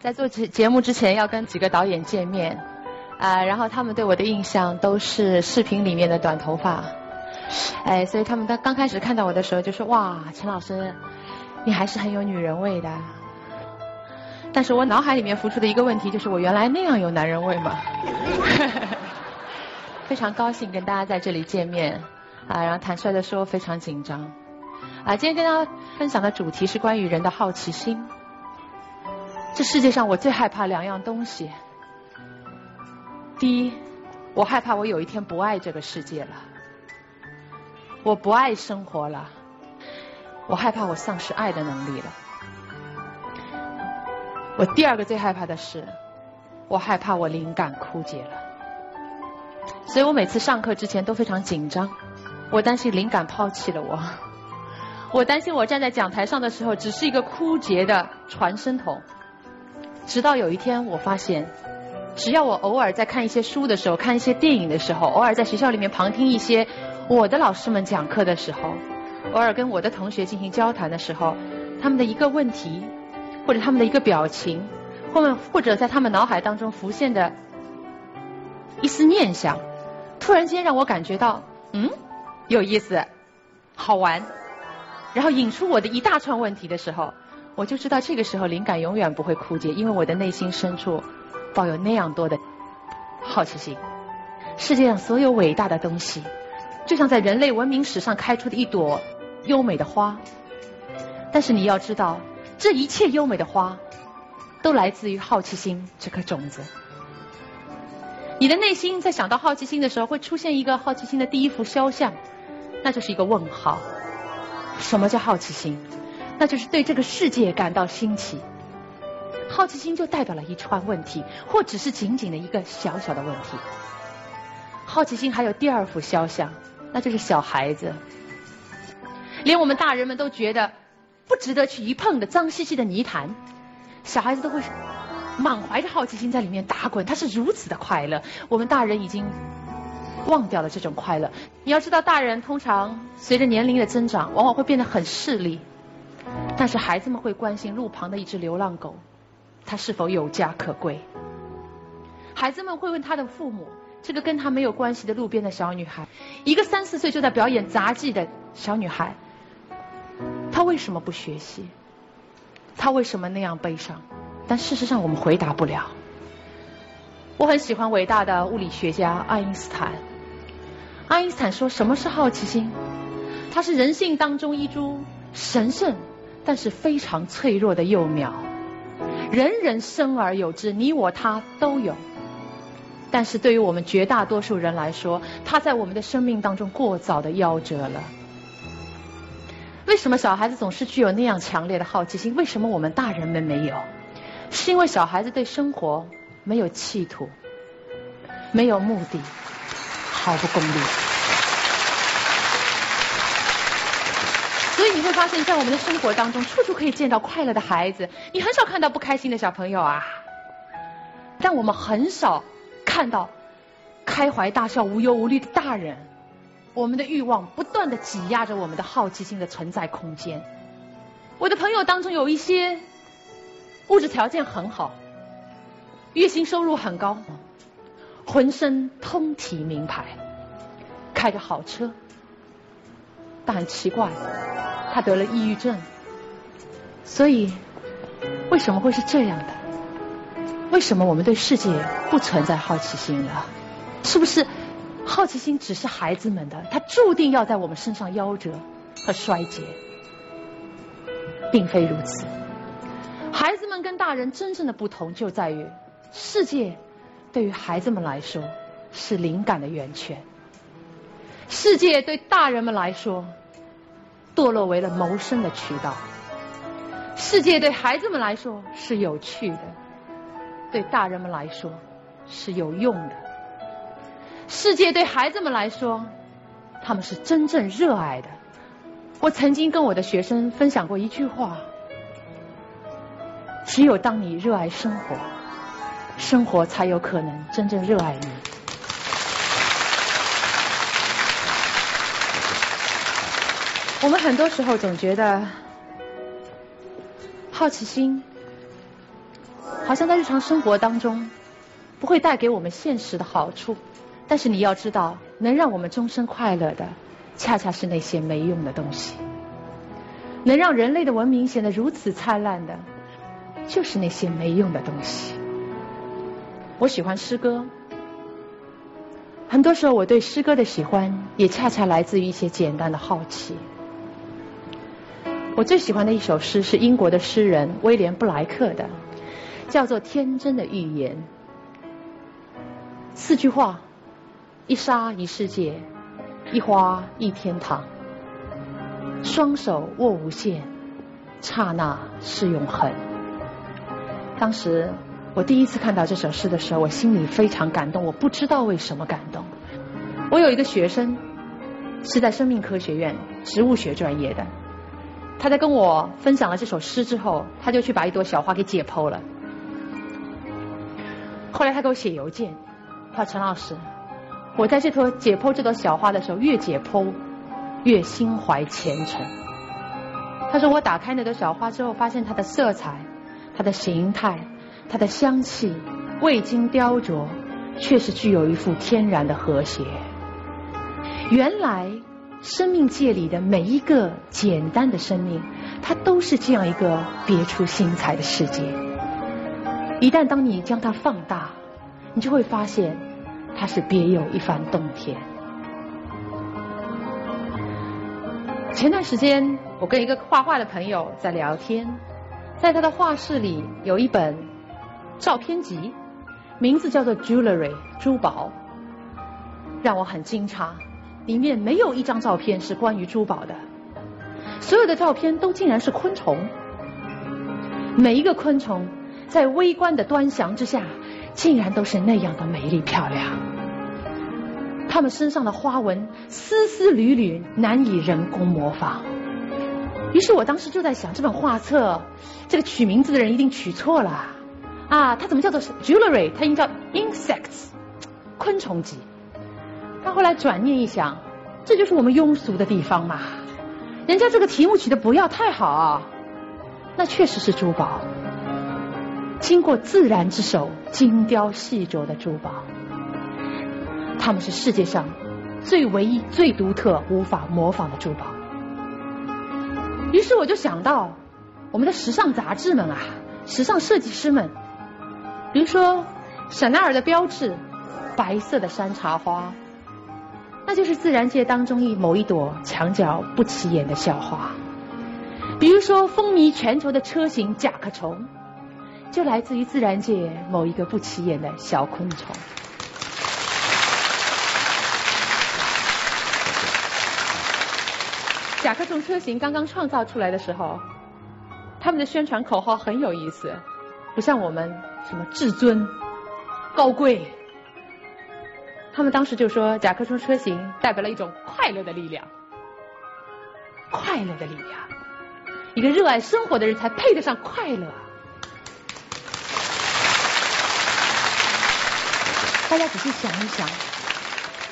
在做节节目之前要跟几个导演见面，啊，然后他们对我的印象都是视频里面的短头发，哎，所以他们刚刚开始看到我的时候就说哇，陈老师，你还是很有女人味的。但是我脑海里面浮出的一个问题就是我原来那样有男人味吗？非常高兴跟大家在这里见面，啊，然后坦率的说非常紧张，啊，今天跟大家分享的主题是关于人的好奇心。这世界上我最害怕两样东西。第一，我害怕我有一天不爱这个世界了，我不爱生活了，我害怕我丧失爱的能力了。我第二个最害怕的是，我害怕我灵感枯竭了。所以我每次上课之前都非常紧张，我担心灵感抛弃了我，我担心我站在讲台上的时候只是一个枯竭的传声筒。直到有一天，我发现，只要我偶尔在看一些书的时候，看一些电影的时候，偶尔在学校里面旁听一些我的老师们讲课的时候，偶尔跟我的同学进行交谈的时候，他们的一个问题，或者他们的一个表情，或者或者在他们脑海当中浮现的一丝念想，突然间让我感觉到，嗯，有意思，好玩，然后引出我的一大串问题的时候。我就知道这个时候灵感永远不会枯竭，因为我的内心深处抱有那样多的好奇心。世界上所有伟大的东西，就像在人类文明史上开出的一朵优美的花。但是你要知道，这一切优美的花都来自于好奇心这颗种子。你的内心在想到好奇心的时候，会出现一个好奇心的第一幅肖像，那就是一个问号。什么叫好奇心？那就是对这个世界感到新奇，好奇心就代表了一串问题，或只是仅仅的一个小小的问题。好奇心还有第二幅肖像，那就是小孩子，连我们大人们都觉得不值得去一碰的脏兮兮的泥潭，小孩子都会满怀着好奇心在里面打滚，他是如此的快乐。我们大人已经忘掉了这种快乐。你要知道，大人通常随着年龄的增长，往往会变得很势利。但是孩子们会关心路旁的一只流浪狗，它是否有家可归？孩子们会问他的父母，这个跟他没有关系的路边的小女孩，一个三四岁就在表演杂技的小女孩，她为什么不学习？她为什么那样悲伤？但事实上我们回答不了。我很喜欢伟大的物理学家爱因斯坦。爱因斯坦说：“什么是好奇心？它是人性当中一株神圣。”但是非常脆弱的幼苗，人人生而有之，你我他都有。但是对于我们绝大多数人来说，他在我们的生命当中过早的夭折了。为什么小孩子总是具有那样强烈的好奇心？为什么我们大人们没有？是因为小孩子对生活没有企图，没有目的，毫不功利。以你会发现在我们的生活当中，处处可以见到快乐的孩子，你很少看到不开心的小朋友啊。但我们很少看到开怀大笑、无忧无虑的大人。我们的欲望不断的挤压着我们的好奇心的存在空间。我的朋友当中有一些物质条件很好，月薪收入很高，浑身通体名牌，开着好车，但很奇怪。他得了抑郁症，所以为什么会是这样的？为什么我们对世界不存在好奇心了？是不是好奇心只是孩子们的？他注定要在我们身上夭折和衰竭，并非如此。孩子们跟大人真正的不同就在于，世界对于孩子们来说是灵感的源泉，世界对大人们来说。堕落为了谋生的渠道。世界对孩子们来说是有趣的，对大人们来说是有用的。世界对孩子们来说，他们是真正热爱的。我曾经跟我的学生分享过一句话：只有当你热爱生活，生活才有可能真正热爱你。我们很多时候总觉得好奇心好像在日常生活当中不会带给我们现实的好处。但是你要知道，能让我们终身快乐的，恰恰是那些没用的东西。能让人类的文明显得如此灿烂的，就是那些没用的东西。我喜欢诗歌，很多时候我对诗歌的喜欢，也恰恰来自于一些简单的好奇。我最喜欢的一首诗是英国的诗人威廉布莱克的，叫做《天真的预言》。四句话：一沙一世界，一花一天堂。双手握无限，刹那是永恒。当时我第一次看到这首诗的时候，我心里非常感动。我不知道为什么感动。我有一个学生是在生命科学院植物学专业的。他在跟我分享了这首诗之后，他就去把一朵小花给解剖了。后来他给我写邮件，他说：“陈老师，我在这朵解剖这朵小花的时候，越解剖越心怀虔诚。”他说：“我打开那朵小花之后，发现它的色彩、它的形态、它的香气，未经雕琢，却是具有一副天然的和谐。原来。”生命界里的每一个简单的生命，它都是这样一个别出心裁的世界。一旦当你将它放大，你就会发现它是别有一番洞天。前段时间，我跟一个画画的朋友在聊天，在他的画室里有一本照片集，名字叫做《Jewelry》珠宝，让我很惊诧。里面没有一张照片是关于珠宝的，所有的照片都竟然是昆虫。每一个昆虫在微观的端详之下，竟然都是那样的美丽漂亮。它们身上的花纹丝丝缕缕，难以人工模仿。于是我当时就在想，这本画册这个取名字的人一定取错了啊！它怎么叫做 jewelry？它应该叫 insects，昆虫集。他后来转念一想，这就是我们庸俗的地方嘛。人家这个题目取的不要太好啊，那确实是珠宝，经过自然之手精雕细琢的珠宝，他们是世界上最唯一、最独特、无法模仿的珠宝。于是我就想到，我们的时尚杂志们啊，时尚设计师们，比如说香奈儿的标志，白色的山茶花。那就是自然界当中一某一朵墙角不起眼的小花，比如说风靡全球的车型甲壳虫，就来自于自然界某一个不起眼的小昆虫。甲壳虫车型刚刚创造出来的时候，他们的宣传口号很有意思，不像我们什么至尊、高贵。他们当时就说，甲壳虫车型代表了一种快乐的力量，快乐的力量，一个热爱生活的人才配得上快乐。大家仔细想一想，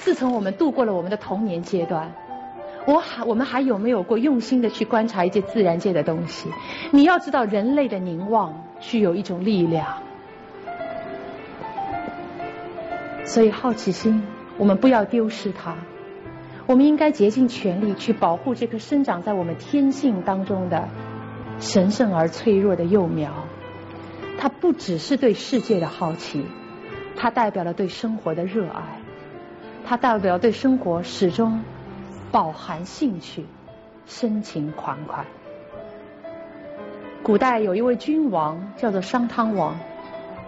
自从我们度过了我们的童年阶段，我还我们还有没有过用心的去观察一些自然界的东西？你要知道，人类的凝望具有一种力量。所以好奇心，我们不要丢失它。我们应该竭尽全力去保护这棵生长在我们天性当中的神圣而脆弱的幼苗。它不只是对世界的好奇，它代表了对生活的热爱，它代表对生活始终饱含兴趣、深情款款。古代有一位君王叫做商汤王，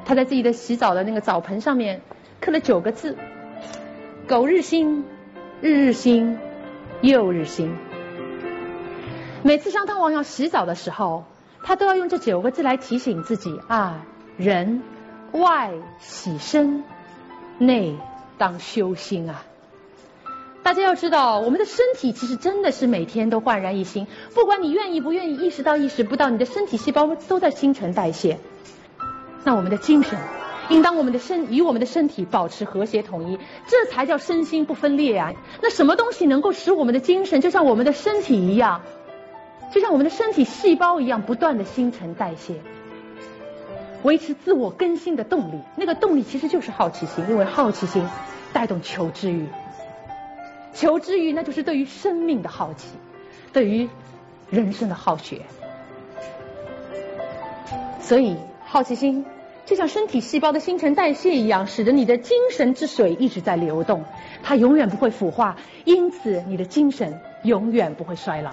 他在自己的洗澡的那个澡盆上面。刻了九个字：“苟日新，日日新，又日新。”每次商汤王要洗澡的时候，他都要用这九个字来提醒自己啊：人外洗身，内当修心啊！大家要知道，我们的身体其实真的是每天都焕然一新，不管你愿意不愿意，意识到意识不到，你的身体细胞都在新陈代谢。那我们的精神？应当我们的身与我们的身体保持和谐统一，这才叫身心不分裂啊！那什么东西能够使我们的精神就像我们的身体一样，就像我们的身体细胞一样不断的新陈代谢？维持自我更新的动力。那个动力其实就是好奇心，因为好奇心带动求知欲。求知欲那就是对于生命的好奇，对于人生的好学。所以好奇心就像身体细胞的新陈代谢一样，使得你的精神之水一直在流动，它永远不会腐化，因此你的精神永远不会衰老。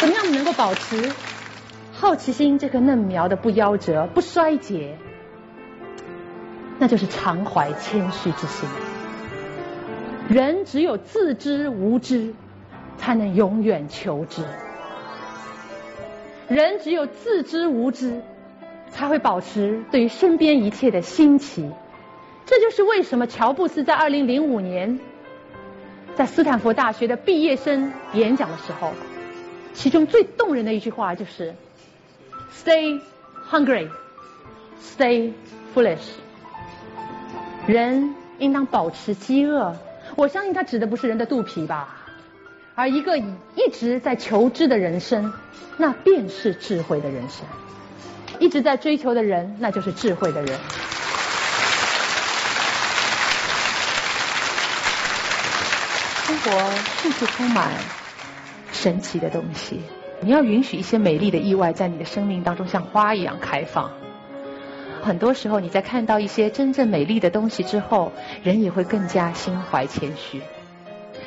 怎么样能够保持好奇心这颗嫩苗的不夭折、不衰竭？那就是常怀谦虚之心。人只有自知无知，才能永远求知；人只有自知无知，才会保持对于身边一切的新奇。这就是为什么乔布斯在二零零五年在斯坦福大学的毕业生演讲的时候。其中最动人的一句话就是 “Stay hungry, stay foolish。”人应当保持饥饿。我相信他指的不是人的肚皮吧，而一个一直在求知的人生，那便是智慧的人生。一直在追求的人，那就是智慧的人。生活处处充满。神奇的东西，你要允许一些美丽的意外在你的生命当中像花一样开放。很多时候，你在看到一些真正美丽的东西之后，人也会更加心怀谦虚。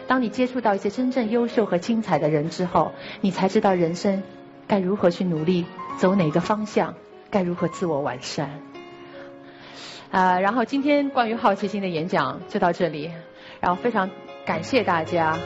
当你接触到一些真正优秀和精彩的人之后，你才知道人生该如何去努力，走哪个方向，该如何自我完善。啊，然后今天关于好奇心的演讲就到这里，然后非常感谢大家。